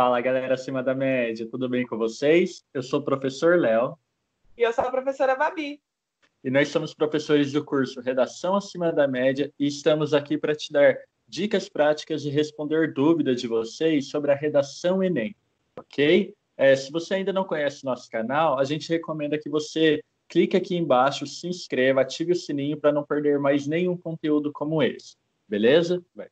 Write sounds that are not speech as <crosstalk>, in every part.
Fala, galera acima da média, tudo bem com vocês? Eu sou o professor Léo. E eu sou a professora Babi. E nós somos professores do curso Redação Acima da Média e estamos aqui para te dar dicas práticas de responder dúvidas de vocês sobre a redação Enem, ok? É, se você ainda não conhece nosso canal, a gente recomenda que você clique aqui embaixo, se inscreva, ative o sininho para não perder mais nenhum conteúdo como esse, beleza? Vai.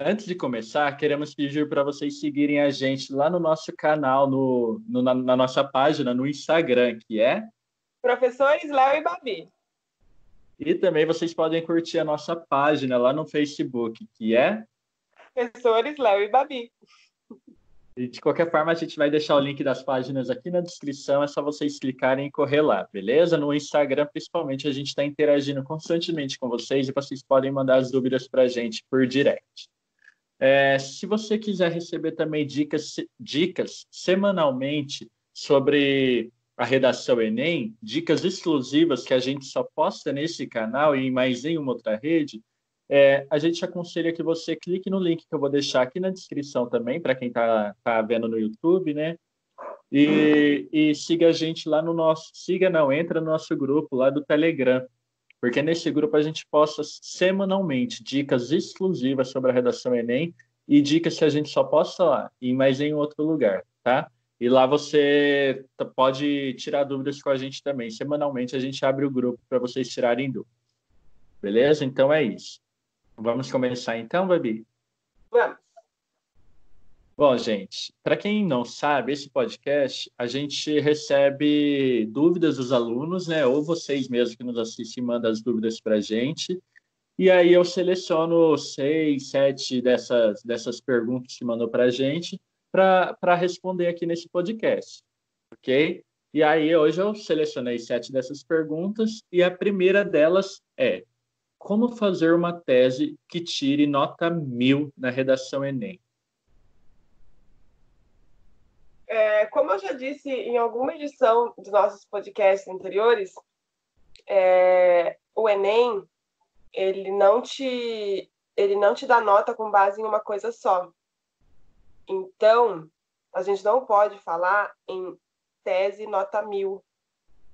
Antes de começar, queremos pedir para vocês seguirem a gente lá no nosso canal, no, no na, na, nossa página no Instagram, que é Professores Léo e Babi. E também vocês podem curtir a nossa página lá no Facebook, que é Professores Léo e Babi. E de qualquer forma, a gente vai deixar o link das páginas aqui na descrição, é só vocês clicarem e correr lá, beleza? No Instagram, principalmente, a gente está interagindo constantemente com vocês e vocês podem mandar as dúvidas para a gente por direct. É, se você quiser receber também dicas, dicas semanalmente sobre a redação Enem, dicas exclusivas que a gente só posta nesse canal e em mais nenhuma outra rede, é, a gente aconselha que você clique no link que eu vou deixar aqui na descrição também, para quem está tá vendo no YouTube, né? E, e siga a gente lá no nosso. Siga, não, entra no nosso grupo lá do Telegram porque nesse grupo a gente posta semanalmente dicas exclusivas sobre a redação Enem e dicas que a gente só posta lá e mais em outro lugar, tá? E lá você pode tirar dúvidas com a gente também. Semanalmente a gente abre o grupo para vocês tirarem dúvidas. Beleza? Então é isso. Vamos começar então, Babi? Vamos. Bom, gente, para quem não sabe, esse podcast a gente recebe dúvidas dos alunos, né? Ou vocês mesmos que nos assistem mandam as dúvidas para a gente. E aí eu seleciono seis, sete dessas, dessas perguntas que mandou para a gente para responder aqui nesse podcast, ok? E aí hoje eu selecionei sete dessas perguntas e a primeira delas é como fazer uma tese que tire nota mil na redação Enem? É, como eu já disse em alguma edição dos nossos podcasts anteriores, é, o Enem ele não te ele não te dá nota com base em uma coisa só. Então, a gente não pode falar em tese nota mil,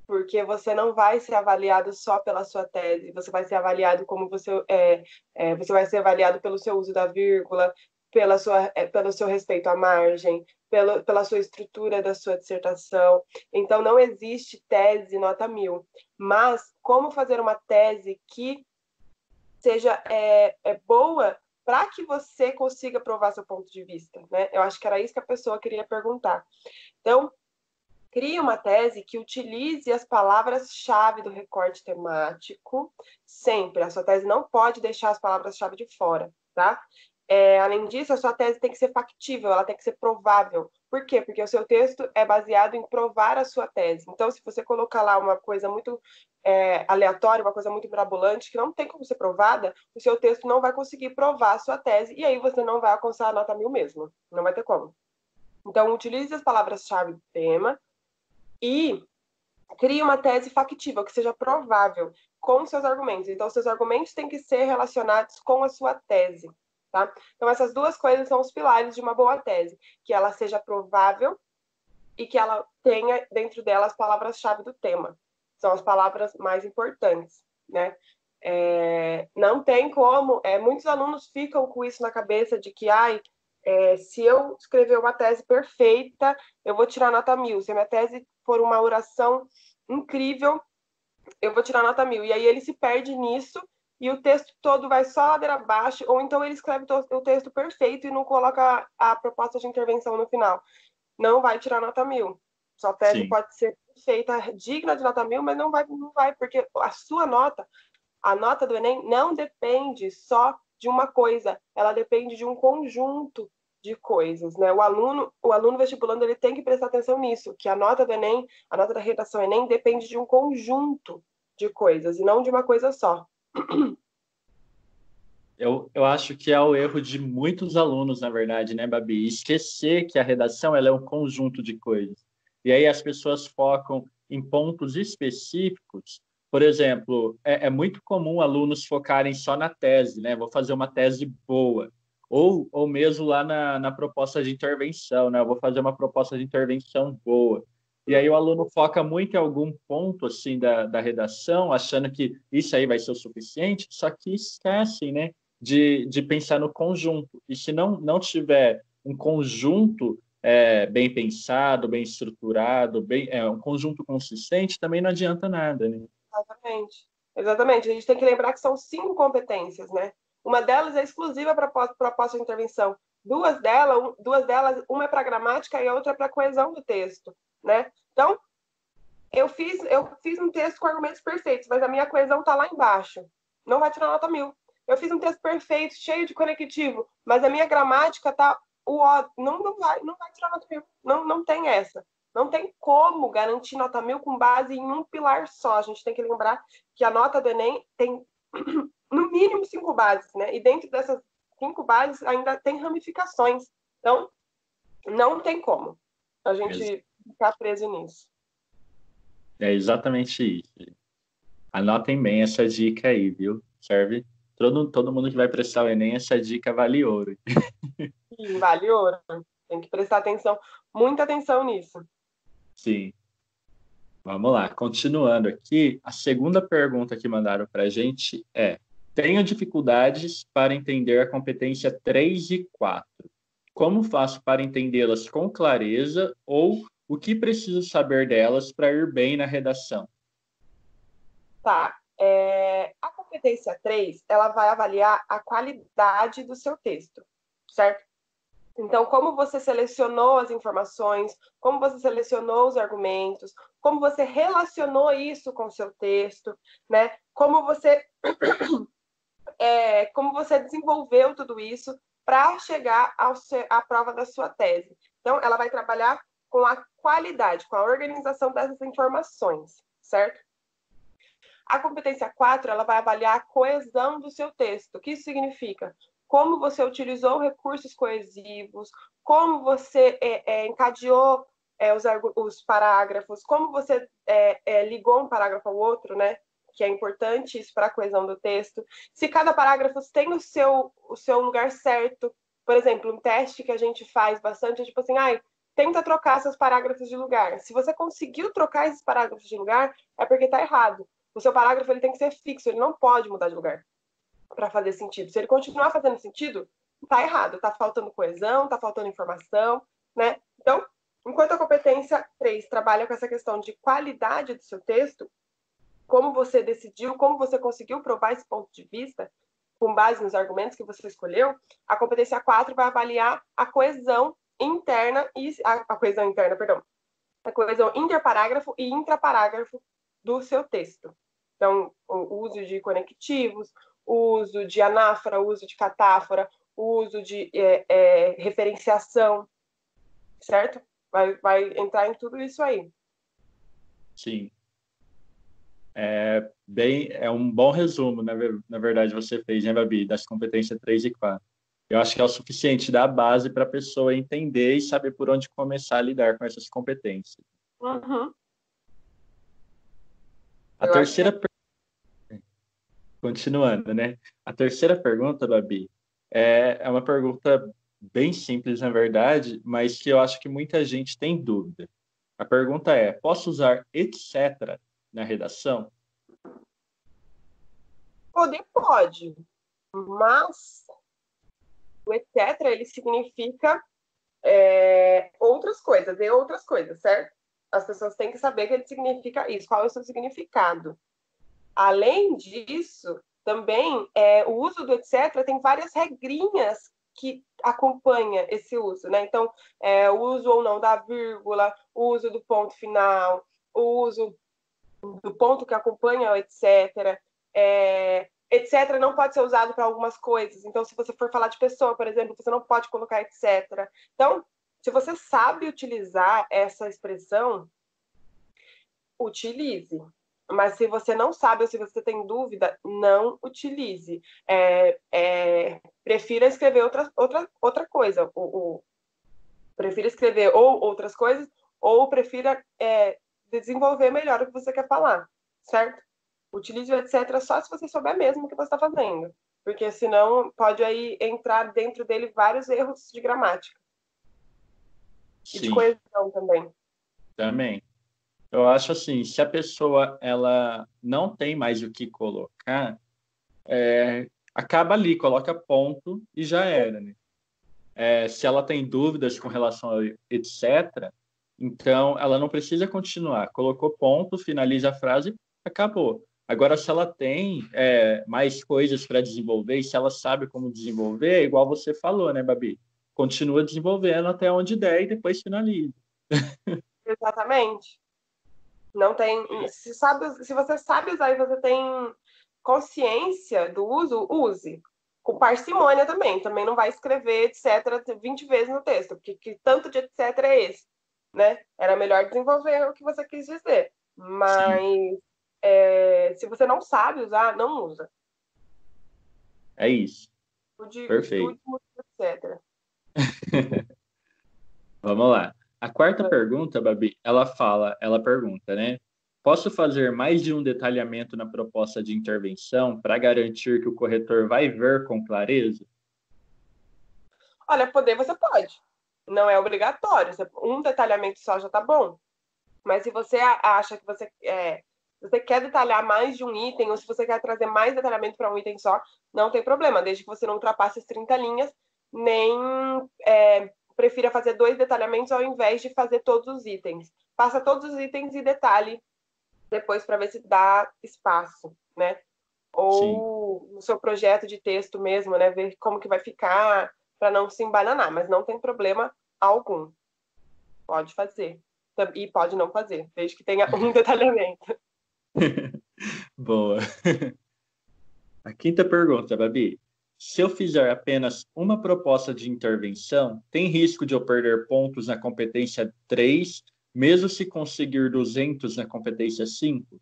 porque você não vai ser avaliado só pela sua tese, você vai ser avaliado como você é, é você vai ser avaliado pelo seu uso da vírgula, pela sua, é, pelo seu respeito à margem, pelo, pela sua estrutura da sua dissertação. Então, não existe tese nota mil. Mas, como fazer uma tese que seja é, é boa para que você consiga provar seu ponto de vista? Né? Eu acho que era isso que a pessoa queria perguntar. Então, crie uma tese que utilize as palavras-chave do recorte temático sempre. A sua tese não pode deixar as palavras-chave de fora, tá? É, além disso, a sua tese tem que ser factível, ela tem que ser provável. Por quê? Porque o seu texto é baseado em provar a sua tese. Então, se você colocar lá uma coisa muito é, aleatória, uma coisa muito mirabolante, que não tem como ser provada, o seu texto não vai conseguir provar a sua tese, e aí você não vai alcançar a nota mil mesmo. Não vai ter como. Então, utilize as palavras-chave do tema e crie uma tese factível, que seja provável, com seus argumentos. Então, seus argumentos têm que ser relacionados com a sua tese. Tá? Então, essas duas coisas são os pilares de uma boa tese: que ela seja provável e que ela tenha dentro dela as palavras-chave do tema. São as palavras mais importantes, né? É, não tem como. É, muitos alunos ficam com isso na cabeça de que, ai, é, se eu escrever uma tese perfeita, eu vou tirar nota mil. Se a minha tese for uma oração incrível, eu vou tirar nota mil. E aí ele se perde nisso e o texto todo vai só ladeira abaixo, ou então ele escreve o texto perfeito e não coloca a proposta de intervenção no final. Não vai tirar nota mil. Sua tese Sim. pode ser feita digna de nota mil, mas não vai, não vai, porque a sua nota, a nota do Enem, não depende só de uma coisa, ela depende de um conjunto de coisas, né? O aluno, o aluno vestibulando, ele tem que prestar atenção nisso, que a nota do Enem, a nota da redação Enem depende de um conjunto de coisas e não de uma coisa só. Eu, eu acho que é o erro de muitos alunos, na verdade, né, Babi? Esquecer que a redação ela é um conjunto de coisas. E aí as pessoas focam em pontos específicos. Por exemplo, é, é muito comum alunos focarem só na tese, né? Vou fazer uma tese boa. Ou, ou mesmo lá na, na proposta de intervenção, né? Eu vou fazer uma proposta de intervenção boa. E aí o aluno foca muito em algum ponto assim da, da redação, achando que isso aí vai ser o suficiente, só que esquecem, né, de, de pensar no conjunto. E se não, não tiver um conjunto é, bem pensado, bem estruturado, bem, é, um conjunto consistente, também não adianta nada, né? Exatamente. Exatamente. A gente tem que lembrar que são cinco competências, né? Uma delas é exclusiva para proposta de intervenção. Duas delas, duas delas, uma é para gramática e a outra é para coesão do texto, né? Então, eu fiz, eu fiz um texto com argumentos perfeitos, mas a minha coesão está lá embaixo. Não vai tirar nota mil. Eu fiz um texto perfeito, cheio de conectivo, mas a minha gramática está o não, não vai, não vai tirar nota mil. Não, não tem essa. Não tem como garantir nota mil com base em um pilar só. A gente tem que lembrar que a nota do Enem tem <clears throat> no mínimo cinco bases, né? E dentro dessas cinco bases ainda tem ramificações. Então, não tem como a gente ficar preso nisso. É exatamente isso. Anotem bem essa dica aí, viu? Serve todo, todo mundo que vai prestar o Enem, essa dica vale ouro. Sim, vale ouro. Tem que prestar atenção, muita atenção nisso. Sim. Vamos lá, continuando aqui, a segunda pergunta que mandaram para a gente é: tenho dificuldades para entender a competência 3 e 4. Como faço para entendê-las com clareza ou o que preciso saber delas para ir bem na redação? Tá. É, a competência 3, ela vai avaliar a qualidade do seu texto, certo? Então, como você selecionou as informações, como você selecionou os argumentos, como você relacionou isso com o seu texto, né? Como você, <coughs> é, como você desenvolveu tudo isso para chegar à prova da sua tese. Então, ela vai trabalhar com a qualidade, com a organização dessas informações, certo? A competência 4, ela vai avaliar a coesão do seu texto. O que isso significa? como você utilizou recursos coesivos, como você é, é, encadeou é, os, os, parágrafos, como você é, é, ligou um parágrafo ao outro, né? Que é importante isso para a coesão do texto. Se cada parágrafo tem o seu, o seu lugar certo. Por exemplo, um teste que a gente faz bastante é tipo assim, ai, tenta trocar seus parágrafos de lugar. Se você conseguiu trocar esses parágrafos de lugar, é porque está errado. O seu parágrafo ele tem que ser fixo, ele não pode mudar de lugar para fazer sentido. Se ele continuar fazendo sentido, tá errado, tá faltando coesão, tá faltando informação, né? Então, enquanto a competência 3 trabalha com essa questão de qualidade do seu texto, como você decidiu, como você conseguiu provar esse ponto de vista, com base nos argumentos que você escolheu, a competência 4 vai avaliar a coesão interna e a, coesão interna, perdão, a coesão interparágrafo e intraparágrafo do seu texto. Então, o uso de conectivos, o uso de anáfora, o uso de catáfora, o uso de é, é, referenciação, certo? Vai, vai entrar em tudo isso aí. Sim. É, bem, é um bom resumo, na, na verdade, você fez, né, Babi, das competências 3 e 4. Eu acho que é o suficiente dar base para a pessoa entender e saber por onde começar a lidar com essas competências. Uhum. A Eu terceira que... Continuando, né? A terceira pergunta, Babi, é, é uma pergunta bem simples, na verdade, mas que eu acho que muita gente tem dúvida. A pergunta é: posso usar etc. na redação? Poder pode, mas etc. ele significa é, outras coisas, e outras coisas, certo? As pessoas têm que saber que ele significa isso, qual é o seu significado. Além disso, também é, o uso do etc. tem várias regrinhas que acompanha esse uso, né? Então, é, o uso ou não da vírgula, o uso do ponto final, o uso do ponto que acompanha o etc. É, etc. não pode ser usado para algumas coisas. Então, se você for falar de pessoa, por exemplo, você não pode colocar etc. Então, se você sabe utilizar essa expressão, utilize. Mas se você não sabe ou se você tem dúvida, não utilize. É, é, prefira escrever outra, outra, outra coisa. O, o, prefira escrever ou outras coisas, ou prefira é, desenvolver melhor o que você quer falar, certo? Utilize o etc. só se você souber mesmo o que você está fazendo. porque senão pode aí entrar dentro dele vários erros de gramática. Sim. E de coesão também. Também. Eu acho assim, se a pessoa ela não tem mais o que colocar, é, acaba ali, coloca ponto e já era, né? É, se ela tem dúvidas com relação a etc., então ela não precisa continuar. Colocou ponto, finaliza a frase, acabou. Agora, se ela tem é, mais coisas para desenvolver e se ela sabe como desenvolver, é igual você falou, né, Babi? Continua desenvolvendo até onde der e depois finaliza. <laughs> Exatamente. Não tem. Se, sabe, se você sabe usar e você tem consciência do uso, use. Com parcimônia também. Também não vai escrever, etc., 20 vezes no texto, porque que tanto de etc. é esse. Né? Era melhor desenvolver o que você quis dizer. Mas é, se você não sabe usar, não usa. É isso. Perfeito. etc. <laughs> Vamos lá. A quarta pergunta, Babi, ela fala, ela pergunta, né? Posso fazer mais de um detalhamento na proposta de intervenção para garantir que o corretor vai ver com clareza? Olha, poder você pode. Não é obrigatório. Um detalhamento só já está bom. Mas se você acha que você, é, você quer detalhar mais de um item, ou se você quer trazer mais detalhamento para um item só, não tem problema, desde que você não ultrapasse as 30 linhas, nem é, prefira fazer dois detalhamentos ao invés de fazer todos os itens. Faça todos os itens e detalhe depois para ver se dá espaço, né? Ou Sim. no seu projeto de texto mesmo, né? Ver como que vai ficar para não se embananar, mas não tem problema algum. Pode fazer. E pode não fazer, desde que tenha um <laughs> detalhamento. <laughs> Boa. A quinta pergunta, Babi. Se eu fizer apenas uma proposta de intervenção, tem risco de eu perder pontos na competência 3, mesmo se conseguir 200 na competência 5?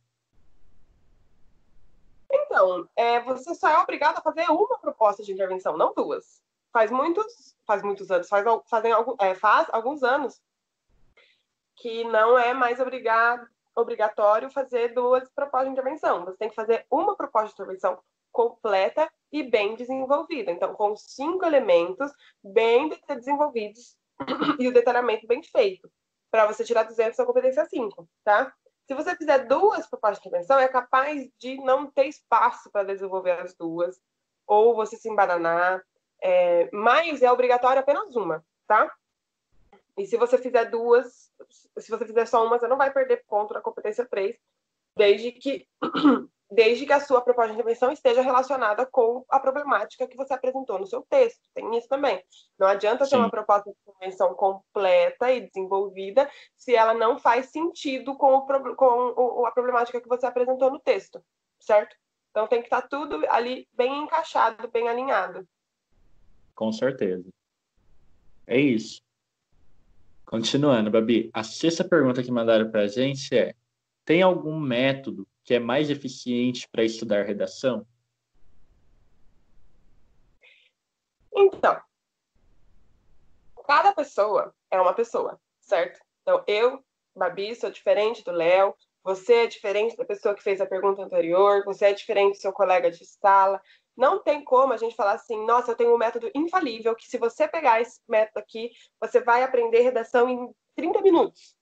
Então, é, você só é obrigado a fazer uma proposta de intervenção, não duas. Faz muitos, faz muitos anos, faz, fazem, é, faz alguns anos que não é mais obrigado, obrigatório fazer duas propostas de intervenção. Você tem que fazer uma proposta de intervenção completa e bem desenvolvida. Então, com cinco elementos bem desenvolvidos <clears throat> e o detalhamento bem feito, para você tirar 200 da competência 5, tá? Se você fizer duas propostas de intervenção, é capaz de não ter espaço para desenvolver as duas, ou você se embananar, é, mas é obrigatório apenas uma, tá? E se você fizer duas, se você fizer só uma, você não vai perder ponto na competência 3, desde que <clears throat> desde que a sua proposta de intervenção esteja relacionada com a problemática que você apresentou no seu texto. Tem isso também. Não adianta Sim. ter uma proposta de intervenção completa e desenvolvida se ela não faz sentido com, o, com a problemática que você apresentou no texto, certo? Então tem que estar tudo ali bem encaixado, bem alinhado. Com certeza. É isso. Continuando, Babi, a sexta pergunta que mandaram para a gente é: tem algum método que é mais eficiente para estudar redação? Então, cada pessoa é uma pessoa, certo? Então, eu, Babi, sou diferente do Léo, você é diferente da pessoa que fez a pergunta anterior, você é diferente do seu colega de sala. Não tem como a gente falar assim, nossa, eu tenho um método infalível que se você pegar esse método aqui, você vai aprender redação em 30 minutos.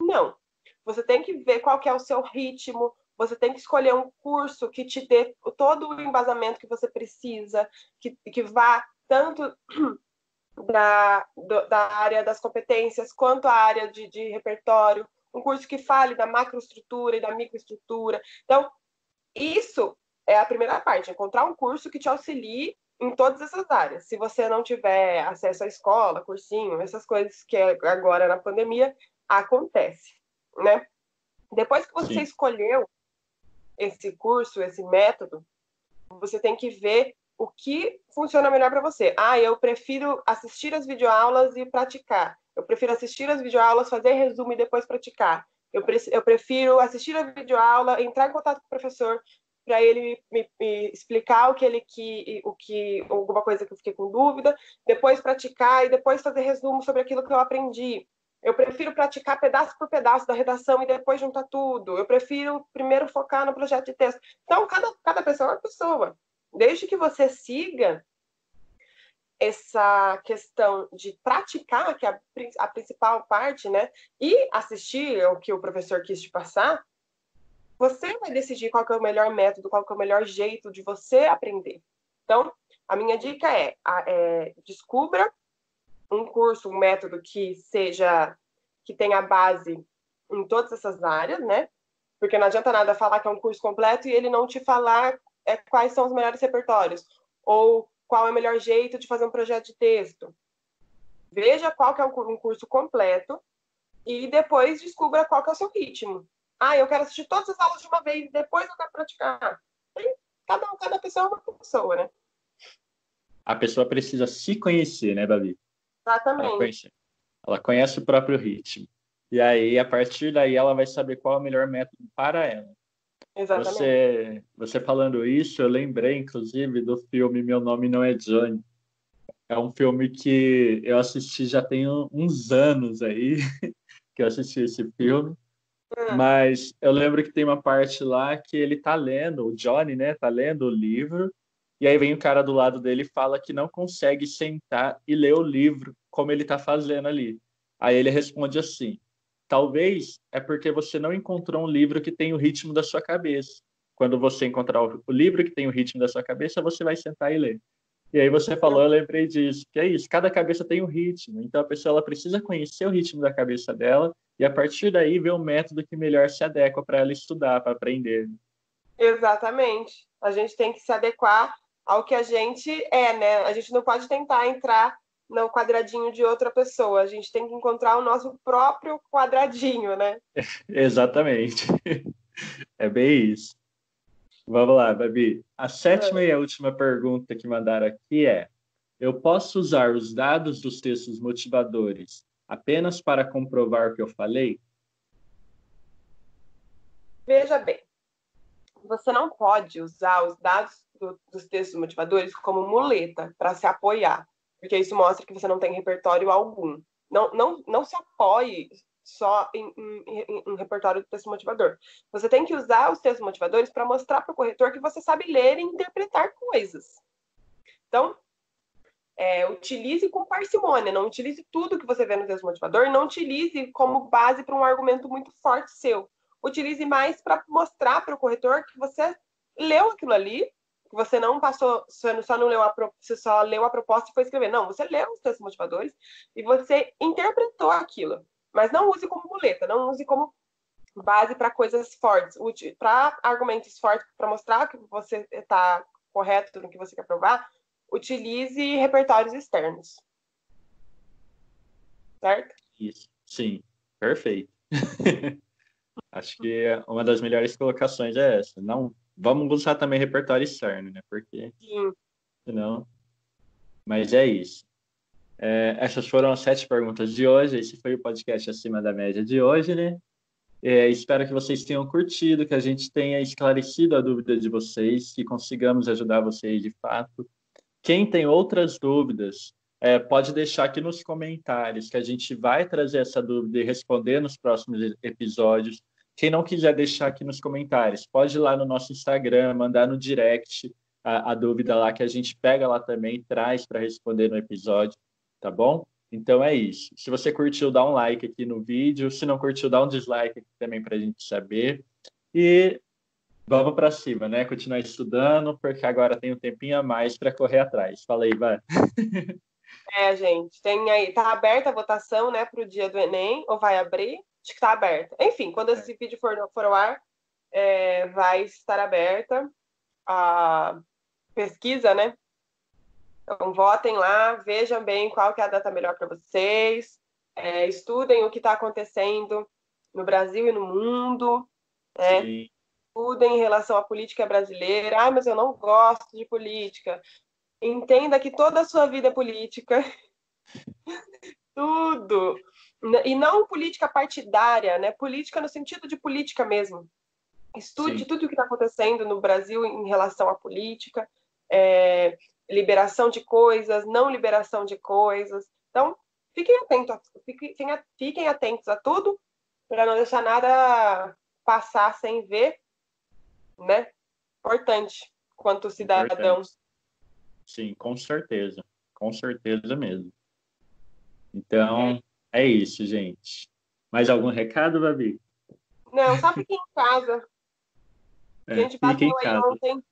Não, você tem que ver qual que é o seu ritmo, você tem que escolher um curso que te dê todo o embasamento que você precisa, que, que vá tanto <clears throat> da, da área das competências quanto a área de, de repertório, um curso que fale da macroestrutura e da microestrutura. Então, isso é a primeira parte, encontrar um curso que te auxilie em todas essas áreas. Se você não tiver acesso à escola, cursinho, essas coisas que agora na pandemia acontece né? Depois que você Sim. escolheu esse curso, esse método, você tem que ver o que funciona melhor para você. Ah, eu prefiro assistir as videoaulas e praticar. Eu prefiro assistir as videoaulas, fazer resumo e depois praticar. Eu, pre eu prefiro assistir a videoaula, entrar em contato com o professor para ele me, me, explicar o que ele que o que alguma coisa que eu fiquei com dúvida, depois praticar e depois fazer resumo sobre aquilo que eu aprendi. Eu prefiro praticar pedaço por pedaço da redação e depois juntar tudo. Eu prefiro primeiro focar no projeto de texto. Então, cada, cada pessoa é uma pessoa. Desde que você siga essa questão de praticar, que é a, principal parte, né? E assistir o que o professor quis te passar, você vai decidir qual é o melhor método, qual é o melhor jeito de você aprender. Então, a minha dica é, é descubra um curso, um método que seja que tenha base em todas essas áreas, né? Porque não adianta nada falar que é um curso completo e ele não te falar é, quais são os melhores repertórios ou qual é o melhor jeito de fazer um projeto de texto. Veja qual que é um curso completo e depois descubra qual que é o seu ritmo. Ah, eu quero assistir todas as aulas de uma vez, depois eu quero praticar. Cada, cada pessoa é uma pessoa, né? A pessoa precisa se conhecer, né, Babi? Exatamente. Ela conhece, ela conhece o próprio ritmo. E aí, a partir daí, ela vai saber qual é o melhor método para ela. Exatamente. Você, você falando isso, eu lembrei, inclusive, do filme Meu Nome Não é Johnny. É um filme que eu assisti já tem uns anos aí <laughs> que eu assisti esse filme. Hum. Mas eu lembro que tem uma parte lá que ele tá lendo, o Johnny, né, tá lendo o livro, e aí vem o cara do lado dele e fala que não consegue sentar e ler o livro como ele tá fazendo ali. Aí ele responde assim: Talvez é porque você não encontrou um livro que tem o ritmo da sua cabeça. Quando você encontrar o livro que tem o ritmo da sua cabeça, você vai sentar e ler. E aí você falou, eu lembrei disso, que é isso, cada cabeça tem um ritmo. Então a pessoa ela precisa conhecer o ritmo da cabeça dela e a partir daí ver o método que melhor se adequa para ela estudar, para aprender. Exatamente. A gente tem que se adequar ao que a gente é, né? A gente não pode tentar entrar no quadradinho de outra pessoa. A gente tem que encontrar o nosso próprio quadradinho, né? <laughs> Exatamente. É bem isso. Vamos lá, Babi. A sétima é. e a última pergunta que mandaram aqui é: Eu posso usar os dados dos textos motivadores apenas para comprovar o que eu falei? Veja bem, você não pode usar os dados do, dos textos motivadores como muleta para se apoiar porque isso mostra que você não tem repertório algum. Não, não, não se apoie só em, em, em, em repertório do texto motivador. Você tem que usar os textos motivadores para mostrar para o corretor que você sabe ler e interpretar coisas. Então, é, utilize com parcimônia, não utilize tudo que você vê no texto motivador, não utilize como base para um argumento muito forte seu. Utilize mais para mostrar para o corretor que você leu aquilo ali que você não passou, só não leu a, você só leu a proposta e foi escrever. Não, você leu os textos motivadores e você interpretou aquilo. Mas não use como muleta, não use como base para coisas fortes, para argumentos fortes, para mostrar que você está correto no que você quer provar, utilize repertórios externos. Certo? Isso, sim, perfeito. <laughs> Acho que uma das melhores colocações é essa. Não Vamos usar também repertório externo, né? Porque Sim. senão. Mas é isso. É, essas foram as sete perguntas de hoje. Esse foi o podcast acima da média de hoje, né? É, espero que vocês tenham curtido, que a gente tenha esclarecido a dúvida de vocês, que consigamos ajudar vocês de fato. Quem tem outras dúvidas, é, pode deixar aqui nos comentários, que a gente vai trazer essa dúvida e responder nos próximos episódios. Quem não quiser deixar aqui nos comentários, pode ir lá no nosso Instagram, mandar no direct a, a dúvida lá que a gente pega lá também, traz para responder no episódio, tá bom? Então é isso. Se você curtiu, dá um like aqui no vídeo. Se não curtiu, dá um dislike aqui também para a gente saber. E vamos para cima, né? Continuar estudando, porque agora tem um tempinho a mais para correr atrás. Fala aí, vai. <laughs> É, gente, tem aí, tá aberta a votação, né, para o dia do Enem, ou vai abrir? acho que está aberta. Enfim, quando esse vídeo for, for ao ar, é, vai estar aberta a pesquisa, né? Então, votem lá, vejam bem qual que é a data melhor para vocês, é, estudem o que está acontecendo no Brasil e no mundo, né? Estudem em relação à política brasileira. Ah, mas eu não gosto de política. Entenda que toda a sua vida é política. <laughs> Tudo. E não política partidária, né? Política no sentido de política mesmo. Estude Sim. tudo o que está acontecendo no Brasil em relação à política, é, liberação de coisas, não liberação de coisas. Então, fiquem atentos, fiquem, fiquem atentos a tudo, para não deixar nada passar sem ver, né? Importante. quanto cidadãos. Sim, com certeza. Com certeza mesmo. Então, é, é isso, gente. Mais algum recado, Babi? Não, só fiquem em casa. É, a gente bateu aí ontem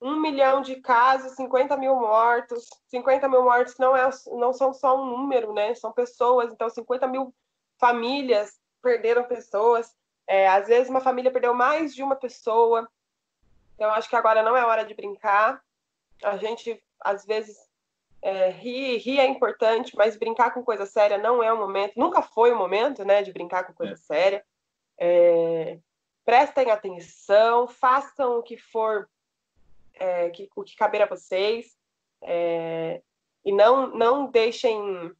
um milhão de casos, 50 mil mortos. 50 mil mortos não, é, não são só um número, né? São pessoas. Então, 50 mil famílias perderam pessoas. É, às vezes, uma família perdeu mais de uma pessoa. Então, acho que agora não é hora de brincar. A gente, às vezes, é, rir, rir é importante, mas brincar com coisa séria não é o momento. Nunca foi o momento, né, de brincar com coisa é. séria. É, prestem atenção, façam o que for, é, que, o que caber a vocês, é, e não, não deixem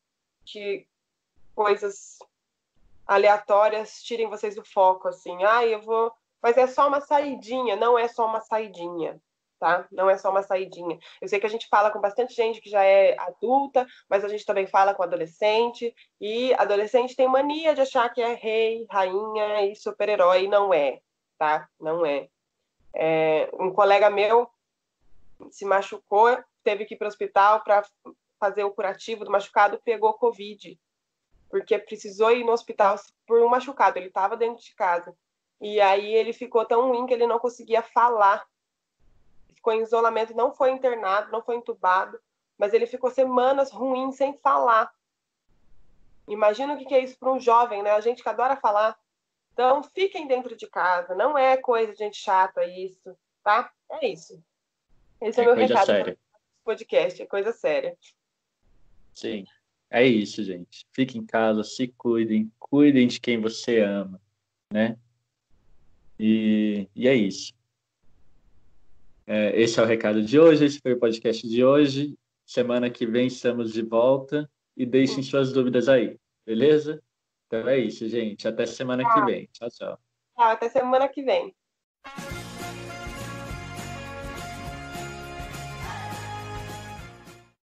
que coisas aleatórias tirem vocês do foco, assim, ah, eu vou, mas é só uma saidinha, não é só uma saidinha, tá? Não é só uma saidinha. Eu sei que a gente fala com bastante gente que já é adulta, mas a gente também fala com adolescente, e adolescente tem mania de achar que é rei, rainha e super-herói, não é, tá? Não é. é. Um colega meu se machucou, teve que ir para o hospital para fazer o curativo do machucado, pegou Covid, porque precisou ir no hospital por um machucado, ele estava dentro de casa. E aí ele ficou tão ruim que ele não conseguia falar ficou em isolamento, não foi internado, não foi entubado, mas ele ficou semanas ruins sem falar. Imagina o que é isso para um jovem, né? A gente que adora falar. Então, fiquem dentro de casa, não é coisa de gente chata isso, tá? É isso. Esse é, é meu recado séria. podcast, é coisa séria. Sim, é isso, gente. Fiquem em casa, se cuidem, cuidem de quem você ama, né? E, e é isso. É, esse é o recado de hoje, esse foi o podcast de hoje. Semana que vem estamos de volta e deixem suas dúvidas aí, beleza? Então é isso, gente. Até semana tchau. que vem. Tchau, tchau. Tchau, até semana que vem.